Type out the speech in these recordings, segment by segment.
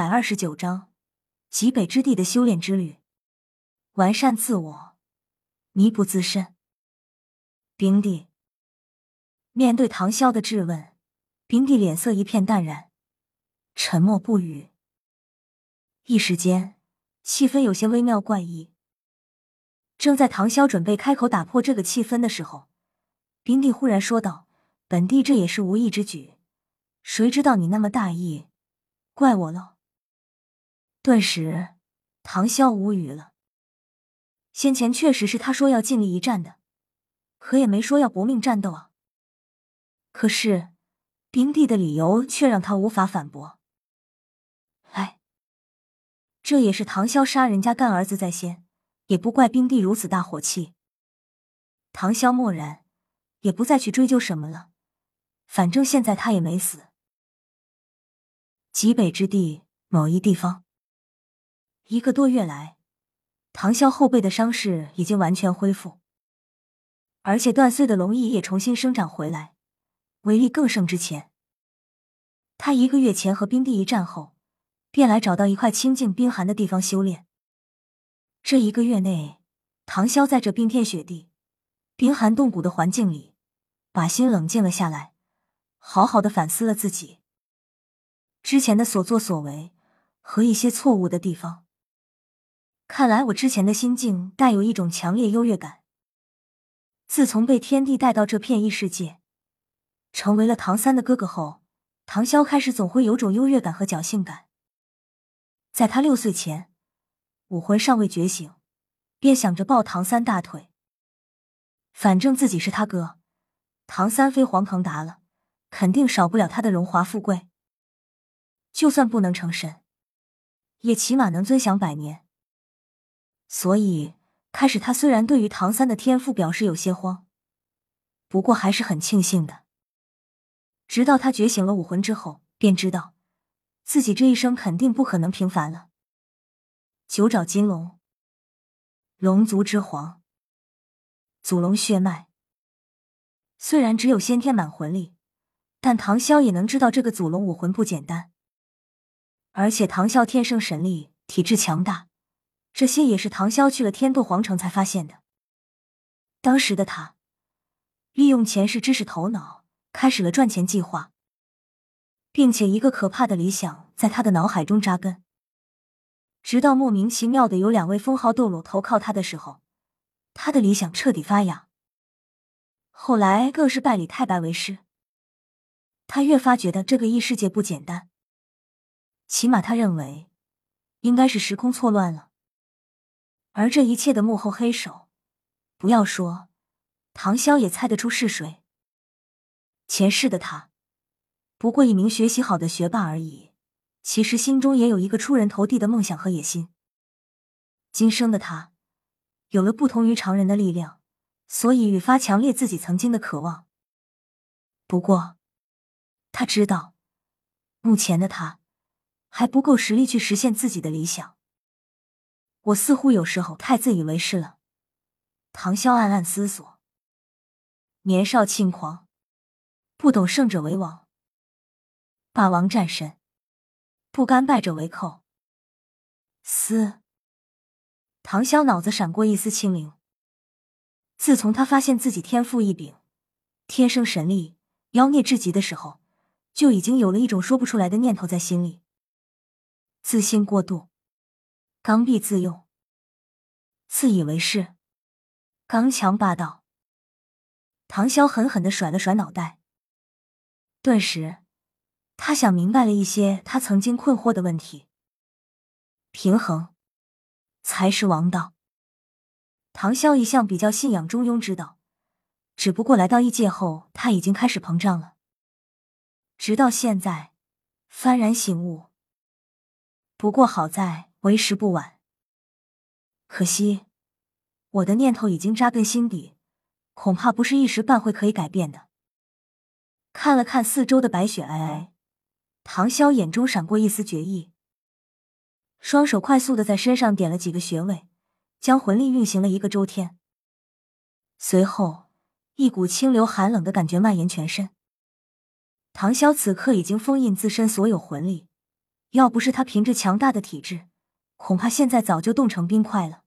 百二十九章极北之地的修炼之旅，完善自我，弥补自身。冰帝面对唐潇的质问，冰帝脸色一片淡然，沉默不语。一时间，气氛有些微妙怪异。正在唐潇准备开口打破这个气氛的时候，冰帝忽然说道：“本帝这也是无意之举，谁知道你那么大意。”怪我了。顿时，唐潇无语了。先前确实是他说要尽力一战的，可也没说要搏命战斗啊。可是，冰帝的理由却让他无法反驳。哎，这也是唐潇杀人家干儿子在先，也不怪冰帝如此大火气。唐潇默然，也不再去追究什么了。反正现在他也没死。极北之地某一地方，一个多月来，唐潇后背的伤势已经完全恢复，而且断碎的龙翼也重新生长回来，威力更胜之前。他一个月前和冰帝一战后，便来找到一块清静冰寒的地方修炼。这一个月内，唐潇在这冰天雪地、冰寒冻骨的环境里，把心冷静了下来，好好的反思了自己。之前的所作所为和一些错误的地方，看来我之前的心境带有一种强烈优越感。自从被天帝带到这片异世界，成为了唐三的哥哥后，唐潇开始总会有种优越感和侥幸感。在他六岁前，武魂尚未觉醒，便想着抱唐三大腿，反正自己是他哥，唐三飞黄腾达了，肯定少不了他的荣华富贵。就算不能成神，也起码能尊享百年。所以，开始他虽然对于唐三的天赋表示有些慌，不过还是很庆幸的。直到他觉醒了武魂之后，便知道自己这一生肯定不可能平凡了。九爪金龙，龙族之皇，祖龙血脉。虽然只有先天满魂力，但唐潇也能知道这个祖龙武魂不简单。而且唐啸天生神力，体质强大，这些也是唐潇去了天斗皇城才发现的。当时的他，利用前世知识头脑，开始了赚钱计划，并且一个可怕的理想在他的脑海中扎根。直到莫名其妙的有两位封号斗罗投靠他的时候，他的理想彻底发芽。后来更是拜李太白为师，他越发觉得这个异世界不简单。起码他认为，应该是时空错乱了。而这一切的幕后黑手，不要说唐潇也猜得出是谁。前世的他，不过一名学习好的学霸而已，其实心中也有一个出人头地的梦想和野心。今生的他，有了不同于常人的力量，所以愈发强烈自己曾经的渴望。不过，他知道，目前的他。还不够实力去实现自己的理想。我似乎有时候太自以为是了。唐潇暗暗思索。年少轻狂，不懂胜者为王，霸王战神，不甘败者为寇。思。唐潇脑子闪过一丝清明。自从他发现自己天赋异禀，天生神力，妖孽至极的时候，就已经有了一种说不出来的念头在心里。自信过度，刚愎自用，自以为是，刚强霸道。唐潇狠狠的甩了甩脑袋，顿时，他想明白了一些他曾经困惑的问题。平衡才是王道。唐潇一向比较信仰中庸之道，只不过来到异界后，他已经开始膨胀了，直到现在幡然醒悟。不过好在为时不晚。可惜，我的念头已经扎根心底，恐怕不是一时半会可以改变的。看了看四周的白雪皑皑，唐潇眼中闪过一丝决意，双手快速的在身上点了几个穴位，将魂力运行了一个周天。随后，一股清流寒冷的感觉蔓延全身。唐潇此刻已经封印自身所有魂力。要不是他凭着强大的体质，恐怕现在早就冻成冰块了。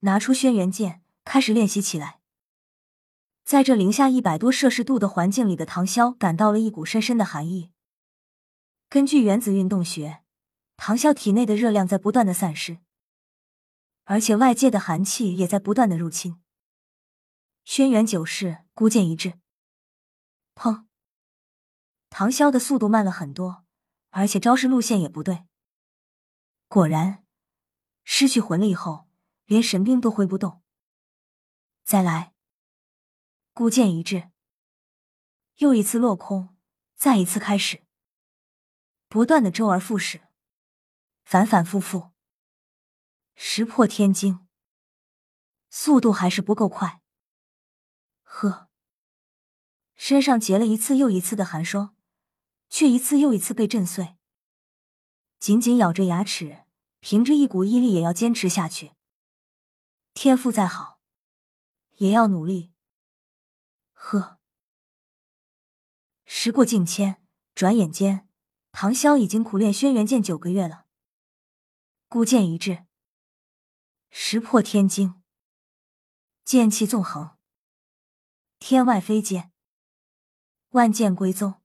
拿出轩辕剑，开始练习起来。在这零下一百多摄氏度的环境里的唐潇，感到了一股深深的寒意。根据原子运动学，唐潇体内的热量在不断的散失，而且外界的寒气也在不断的入侵。轩辕九式，孤剑一掷，砰！唐潇的速度慢了很多，而且招式路线也不对。果然，失去魂力后，连神兵都挥不动。再来，孤剑一掷，又一次落空，再一次开始，不断的周而复始，反反复复，石破天惊，速度还是不够快。呵，身上结了一次又一次的寒霜。却一次又一次被震碎，紧紧咬着牙齿，凭着一股毅力也要坚持下去。天赋再好，也要努力。呵，时过境迁，转眼间，唐潇已经苦练轩辕剑九个月了。孤剑一掷，石破天惊，剑气纵横，天外飞剑，万剑归宗。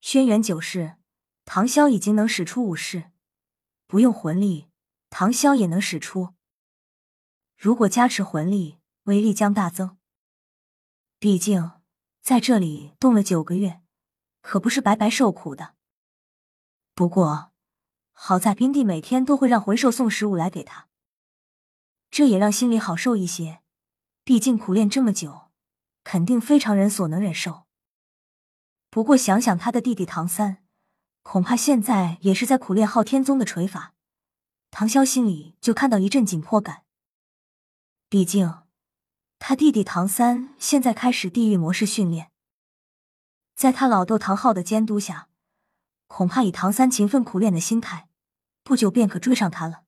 轩辕九式，唐潇已经能使出五式，不用魂力，唐潇也能使出。如果加持魂力，威力将大增。毕竟在这里冻了九个月，可不是白白受苦的。不过好在冰帝每天都会让魂兽送食物来给他，这也让心里好受一些。毕竟苦练这么久，肯定非常人所能忍受。不过想想他的弟弟唐三，恐怕现在也是在苦练昊天宗的锤法，唐潇心里就看到一阵紧迫感。毕竟他弟弟唐三现在开始地狱模式训练，在他老豆唐昊的监督下，恐怕以唐三勤奋苦练的心态，不久便可追上他了。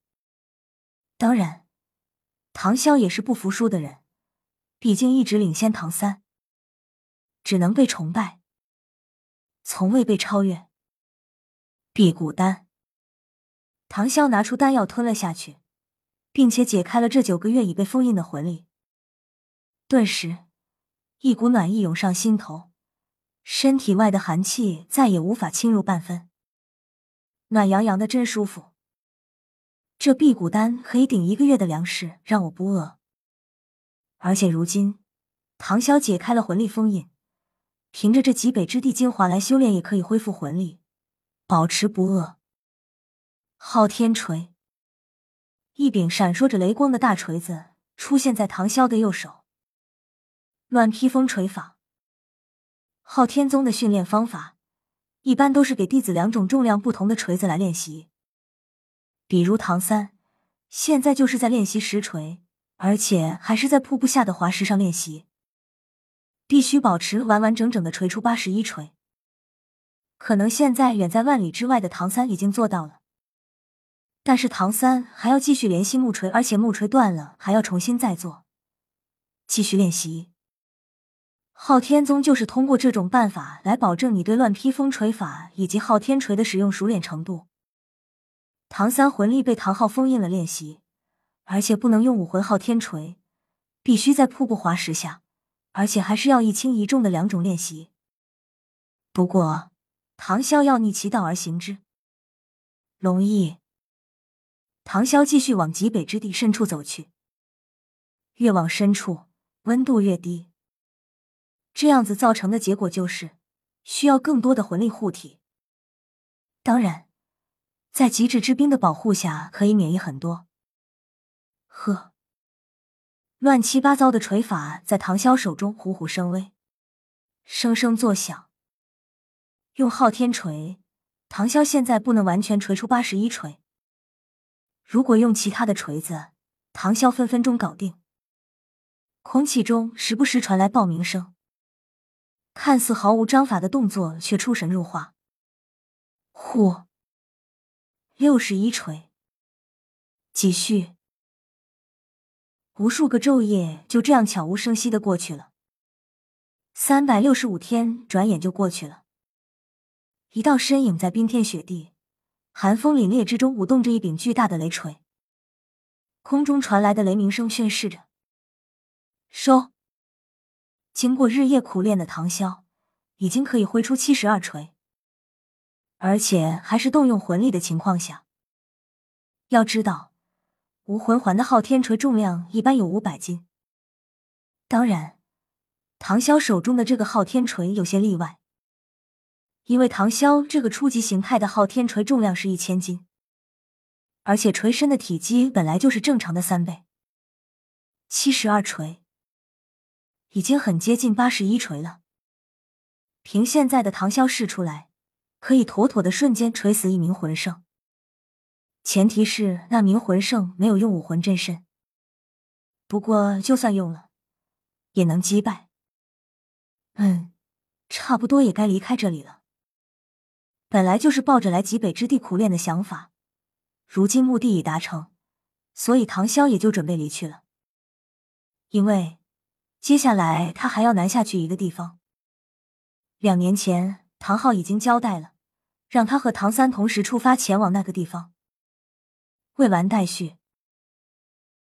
当然，唐潇也是不服输的人，毕竟一直领先唐三，只能被崇拜。从未被超越。辟谷丹，唐潇拿出丹药吞了下去，并且解开了这九个月已被封印的魂力。顿时，一股暖意涌上心头，身体外的寒气再也无法侵入半分，暖洋洋的，真舒服。这辟谷丹可以顶一个月的粮食，让我不饿。而且如今，唐潇解开了魂力封印。凭着这极北之地精华来修炼，也可以恢复魂力，保持不饿。昊天锤，一柄闪烁着雷光的大锤子出现在唐潇的右手。乱披风锤法，昊天宗的训练方法一般都是给弟子两种重量不同的锤子来练习。比如唐三，现在就是在练习实锤，而且还是在瀑布下的滑石上练习。必须保持完完整整的锤出八十一锤。可能现在远在万里之外的唐三已经做到了，但是唐三还要继续联系木锤，而且木锤断了还要重新再做，继续练习。昊天宗就是通过这种办法来保证你对乱披风锤法以及昊天锤的使用熟练程度。唐三魂力被唐昊封印了，练习，而且不能用武魂昊天锤，必须在瀑布滑石下。而且还是要一轻一重的两种练习。不过，唐潇要逆其道而行之。龙翼，唐潇继续往极北之地深处走去。越往深处，温度越低。这样子造成的结果就是需要更多的魂力护体。当然，在极致之冰的保护下，可以免疫很多。呵。乱七八糟的锤法在唐潇手中虎虎生威，声声作响。用昊天锤，唐潇现在不能完全锤出八十一锤。如果用其他的锤子，唐潇分分钟搞定。空气中时不时传来爆鸣声，看似毫无章法的动作却出神入化。呼，六十一锤，继续。无数个昼夜就这样悄无声息的过去了，三百六十五天转眼就过去了。一道身影在冰天雪地、寒风凛冽之中舞动着一柄巨大的雷锤。空中传来的雷鸣声宣示着：“收。”经过日夜苦练的唐潇，已经可以挥出七十二锤，而且还是动用魂力的情况下。要知道，无魂环的昊天锤重量一般有五百斤。当然，唐潇手中的这个昊天锤有些例外，因为唐潇这个初级形态的昊天锤重量是一千斤，而且锤身的体积本来就是正常的三倍。七十二锤，已经很接近八十一锤了。凭现在的唐潇试出来，可以妥妥的瞬间锤死一名魂圣。前提是那名魂圣没有用武魂真身。不过就算用了，也能击败。嗯，差不多也该离开这里了。本来就是抱着来极北之地苦练的想法，如今目的已达成，所以唐潇也就准备离去了。因为接下来他还要南下去一个地方。两年前，唐昊已经交代了，让他和唐三同时出发前往那个地方。未完待续，